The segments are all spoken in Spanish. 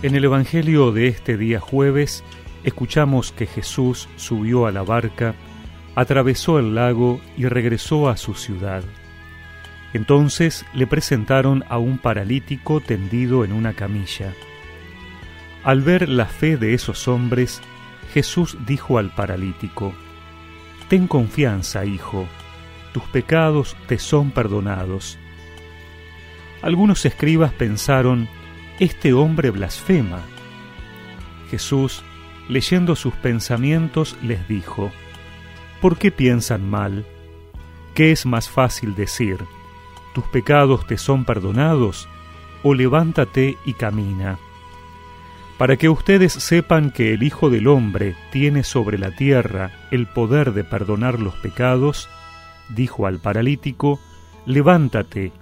En el Evangelio de este día jueves escuchamos que Jesús subió a la barca, atravesó el lago y regresó a su ciudad. Entonces le presentaron a un paralítico tendido en una camilla. Al ver la fe de esos hombres, Jesús dijo al paralítico, Ten confianza, hijo, tus pecados te son perdonados. Algunos escribas pensaron, este hombre blasfema. Jesús, leyendo sus pensamientos, les dijo, ¿por qué piensan mal? ¿Qué es más fácil decir? ¿Tus pecados te son perdonados? o levántate y camina. Para que ustedes sepan que el Hijo del Hombre tiene sobre la tierra el poder de perdonar los pecados, dijo al paralítico, levántate,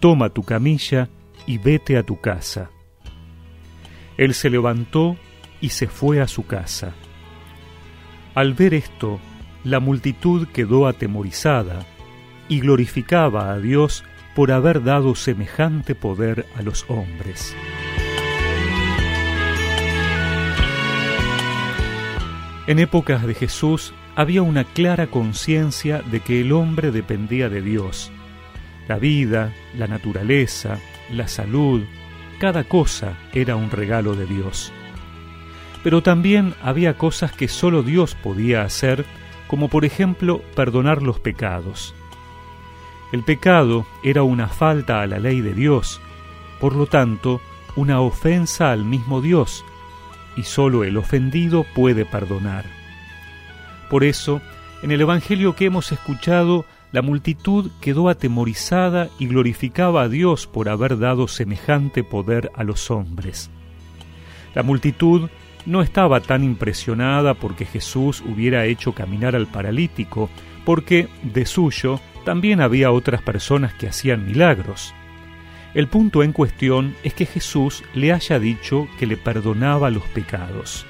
toma tu camilla y vete a tu casa. Él se levantó y se fue a su casa. Al ver esto, la multitud quedó atemorizada y glorificaba a Dios por haber dado semejante poder a los hombres. En épocas de Jesús había una clara conciencia de que el hombre dependía de Dios. La vida, la naturaleza, la salud, cada cosa era un regalo de Dios. Pero también había cosas que sólo Dios podía hacer, como por ejemplo perdonar los pecados. El pecado era una falta a la ley de Dios, por lo tanto, una ofensa al mismo Dios, y sólo el ofendido puede perdonar. Por eso, en el Evangelio que hemos escuchado, la multitud quedó atemorizada y glorificaba a Dios por haber dado semejante poder a los hombres. La multitud no estaba tan impresionada porque Jesús hubiera hecho caminar al paralítico, porque, de suyo, también había otras personas que hacían milagros. El punto en cuestión es que Jesús le haya dicho que le perdonaba los pecados.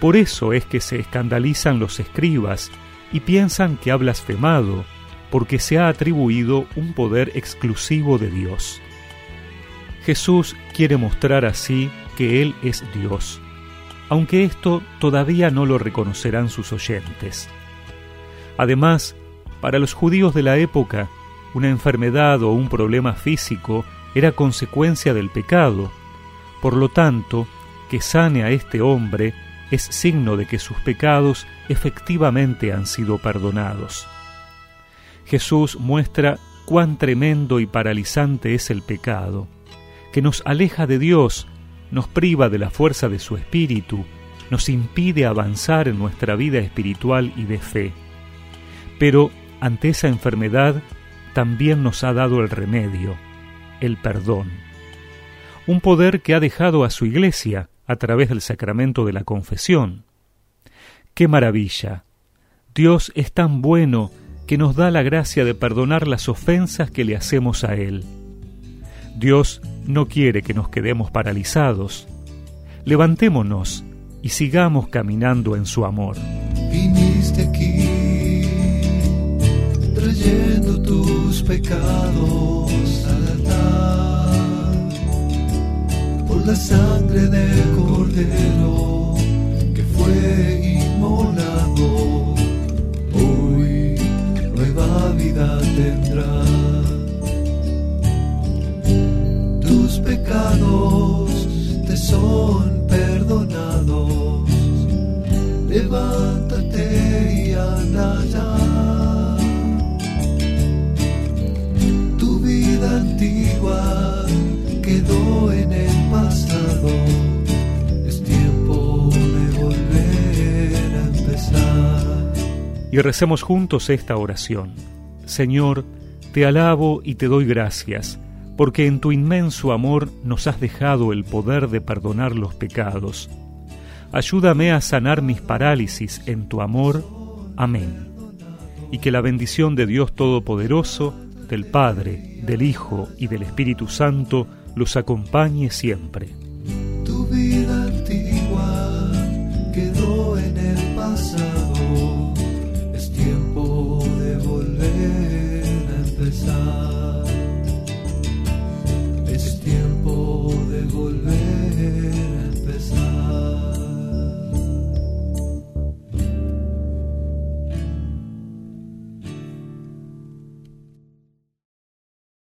Por eso es que se escandalizan los escribas y piensan que ha blasfemado, porque se ha atribuido un poder exclusivo de Dios. Jesús quiere mostrar así que Él es Dios, aunque esto todavía no lo reconocerán sus oyentes. Además, para los judíos de la época, una enfermedad o un problema físico era consecuencia del pecado, por lo tanto, que sane a este hombre es signo de que sus pecados efectivamente han sido perdonados. Jesús muestra cuán tremendo y paralizante es el pecado, que nos aleja de Dios, nos priva de la fuerza de su espíritu, nos impide avanzar en nuestra vida espiritual y de fe. Pero ante esa enfermedad también nos ha dado el remedio, el perdón. Un poder que ha dejado a su iglesia a través del sacramento de la confesión. ¡Qué maravilla! Dios es tan bueno que nos da la gracia de perdonar las ofensas que le hacemos a Él. Dios no quiere que nos quedemos paralizados. Levantémonos y sigamos caminando en su amor. Viniste aquí trayendo tus pecados la sangre del cordero que fue Hoy nueva vida tendrá. Tus pecados te son perdonados. Levántate y anda Recemos juntos esta oración. Señor, te alabo y te doy gracias, porque en tu inmenso amor nos has dejado el poder de perdonar los pecados. Ayúdame a sanar mis parálisis en tu amor. Amén. Y que la bendición de Dios Todopoderoso, del Padre, del Hijo y del Espíritu Santo los acompañe siempre. besar